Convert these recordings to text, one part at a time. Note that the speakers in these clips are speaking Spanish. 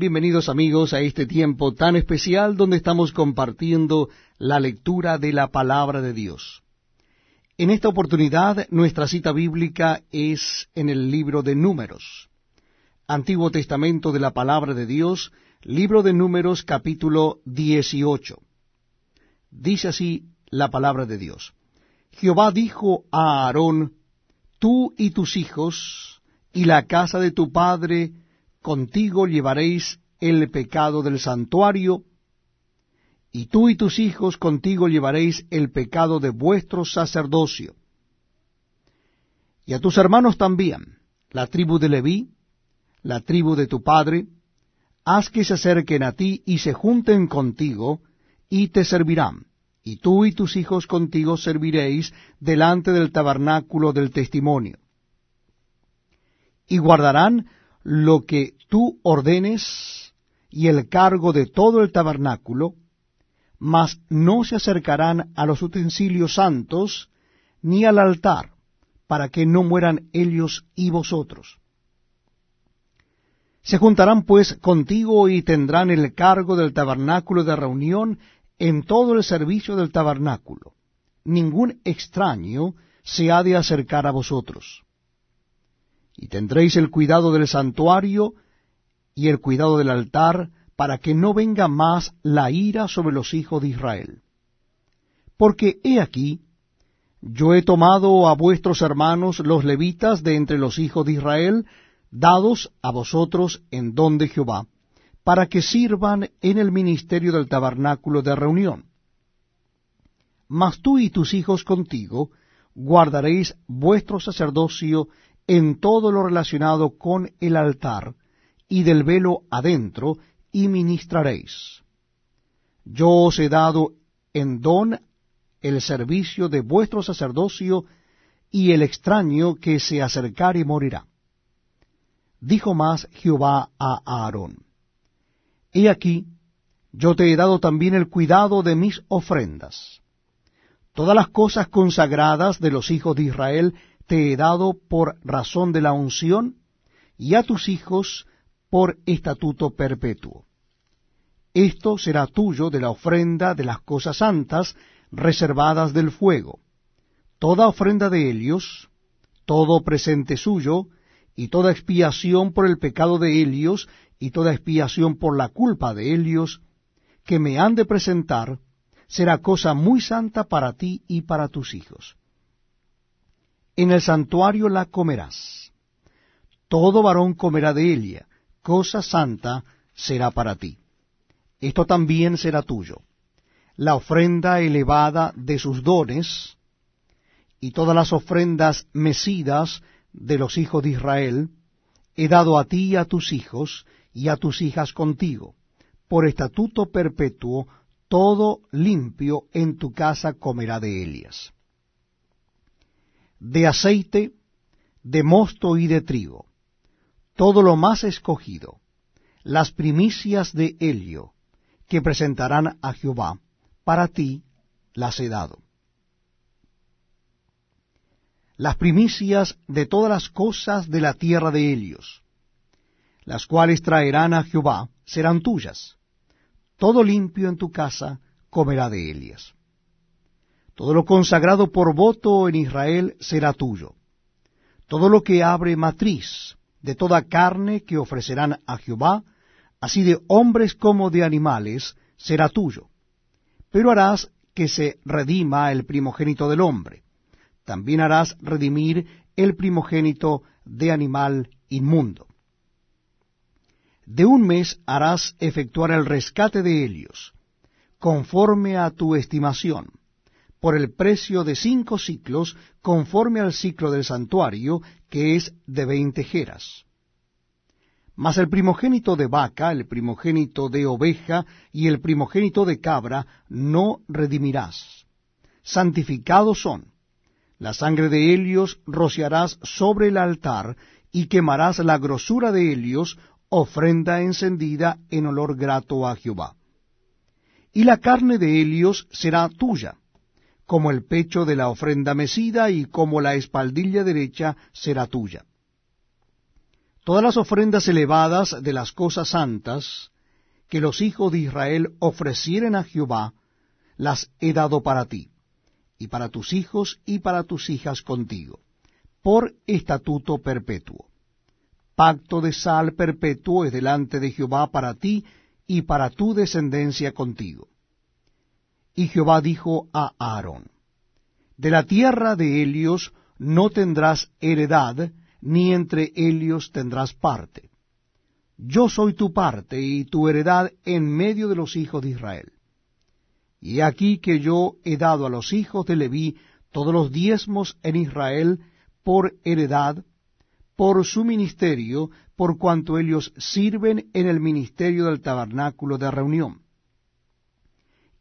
Bienvenidos amigos a este tiempo tan especial donde estamos compartiendo la lectura de la palabra de Dios. En esta oportunidad nuestra cita bíblica es en el libro de Números, Antiguo Testamento de la palabra de Dios, libro de Números capítulo 18. Dice así la palabra de Dios. Jehová dijo a Aarón, tú y tus hijos y la casa de tu padre contigo llevaréis el pecado del santuario, y tú y tus hijos contigo llevaréis el pecado de vuestro sacerdocio. Y a tus hermanos también, la tribu de Leví, la tribu de tu padre, haz que se acerquen a ti y se junten contigo, y te servirán, y tú y tus hijos contigo serviréis delante del tabernáculo del testimonio. Y guardarán lo que tú ordenes y el cargo de todo el tabernáculo, mas no se acercarán a los utensilios santos ni al altar, para que no mueran ellos y vosotros. Se juntarán pues contigo y tendrán el cargo del tabernáculo de reunión en todo el servicio del tabernáculo. Ningún extraño se ha de acercar a vosotros y tendréis el cuidado del santuario y el cuidado del altar, para que no venga más la ira sobre los hijos de Israel. Porque he aquí, yo he tomado a vuestros hermanos los levitas de entre los hijos de Israel, dados a vosotros en don de Jehová, para que sirvan en el ministerio del tabernáculo de reunión. Mas tú y tus hijos contigo guardaréis vuestro sacerdocio en todo lo relacionado con el altar y del velo adentro, y ministraréis. Yo os he dado en don el servicio de vuestro sacerdocio, y el extraño que se acercare morirá. Dijo más Jehová a Aarón, He aquí, yo te he dado también el cuidado de mis ofrendas. Todas las cosas consagradas de los hijos de Israel te he dado por razón de la unción, y a tus hijos por estatuto perpetuo. Esto será tuyo de la ofrenda de las cosas santas reservadas del fuego. Toda ofrenda de ellos, todo presente suyo, y toda expiación por el pecado de ellos, y toda expiación por la culpa de ellos, que me han de presentar, será cosa muy santa para ti y para tus hijos en el santuario la comerás. Todo varón comerá de ella, cosa santa será para ti. Esto también será tuyo. La ofrenda elevada de sus dones, y todas las ofrendas mecidas de los hijos de Israel, he dado a ti y a tus hijos y a tus hijas contigo, por estatuto perpetuo, todo limpio en tu casa comerá de ellas de aceite, de mosto y de trigo, todo lo más escogido, las primicias de helio, que presentarán a Jehová, para ti las he dado. Las primicias de todas las cosas de la tierra de Helios, las cuales traerán a Jehová, serán tuyas. Todo limpio en tu casa comerá de ellas. Todo lo consagrado por voto en Israel será tuyo. Todo lo que abre matriz de toda carne que ofrecerán a Jehová, así de hombres como de animales, será tuyo. Pero harás que se redima el primogénito del hombre. También harás redimir el primogénito de animal inmundo. De un mes harás efectuar el rescate de ellos, conforme a tu estimación por el precio de cinco ciclos, conforme al ciclo del santuario, que es de veinte jeras. Mas el primogénito de vaca, el primogénito de oveja y el primogénito de cabra no redimirás. Santificados son. La sangre de Helios rociarás sobre el altar y quemarás la grosura de Helios, ofrenda encendida en olor grato a Jehová. Y la carne de Helios será tuya como el pecho de la ofrenda mecida y como la espaldilla derecha será tuya. Todas las ofrendas elevadas de las cosas santas que los hijos de Israel ofrecieren a Jehová, las he dado para ti, y para tus hijos y para tus hijas contigo, por estatuto perpetuo. Pacto de sal perpetuo es delante de Jehová para ti y para tu descendencia contigo. Y Jehová dijo a Aarón, De la tierra de Helios no tendrás heredad, ni entre Helios tendrás parte. Yo soy tu parte y tu heredad en medio de los hijos de Israel. Y aquí que yo he dado a los hijos de Leví todos los diezmos en Israel por heredad, por su ministerio, por cuanto ellos sirven en el ministerio del tabernáculo de reunión.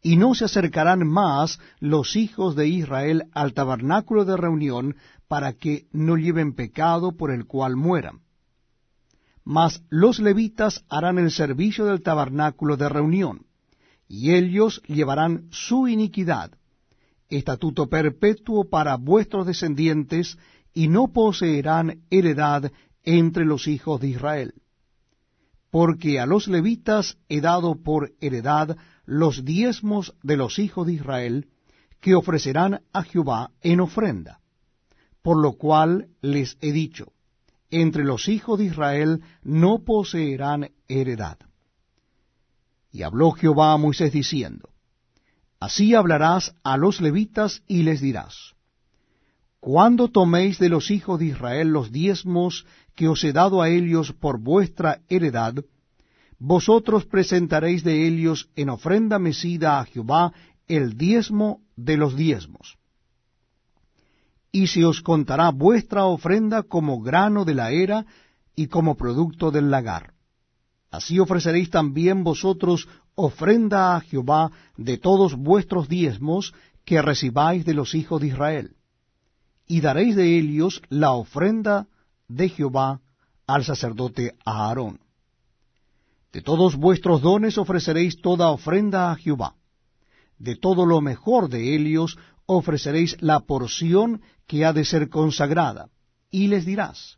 Y no se acercarán más los hijos de Israel al tabernáculo de reunión para que no lleven pecado por el cual mueran. Mas los levitas harán el servicio del tabernáculo de reunión, y ellos llevarán su iniquidad, estatuto perpetuo para vuestros descendientes, y no poseerán heredad entre los hijos de Israel. Porque a los levitas he dado por heredad los diezmos de los hijos de Israel, que ofrecerán a Jehová en ofrenda. Por lo cual les he dicho, entre los hijos de Israel no poseerán heredad. Y habló Jehová a Moisés diciendo, Así hablarás a los levitas y les dirás, Cuando toméis de los hijos de Israel los diezmos que os he dado a ellos por vuestra heredad, vosotros presentaréis de ellos en ofrenda mecida a Jehová el diezmo de los diezmos. Y se os contará vuestra ofrenda como grano de la era y como producto del lagar Así ofreceréis también vosotros ofrenda a Jehová de todos vuestros diezmos que recibáis de los hijos de Israel. Y daréis de ellos la ofrenda de Jehová al sacerdote Aarón. De todos vuestros dones ofreceréis toda ofrenda a Jehová. De todo lo mejor de ellos ofreceréis la porción que ha de ser consagrada. Y les dirás,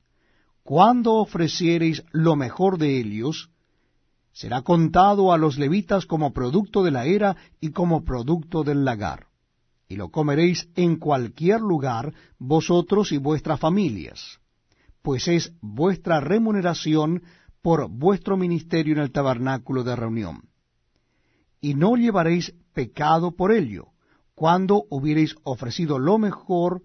cuando ofreciereis lo mejor de ellos, será contado a los levitas como producto de la era y como producto del lagar. Y lo comeréis en cualquier lugar, vosotros y vuestras familias, pues es vuestra remuneración por vuestro ministerio en el tabernáculo de reunión. Y no llevaréis pecado por ello, cuando hubiereis ofrecido lo mejor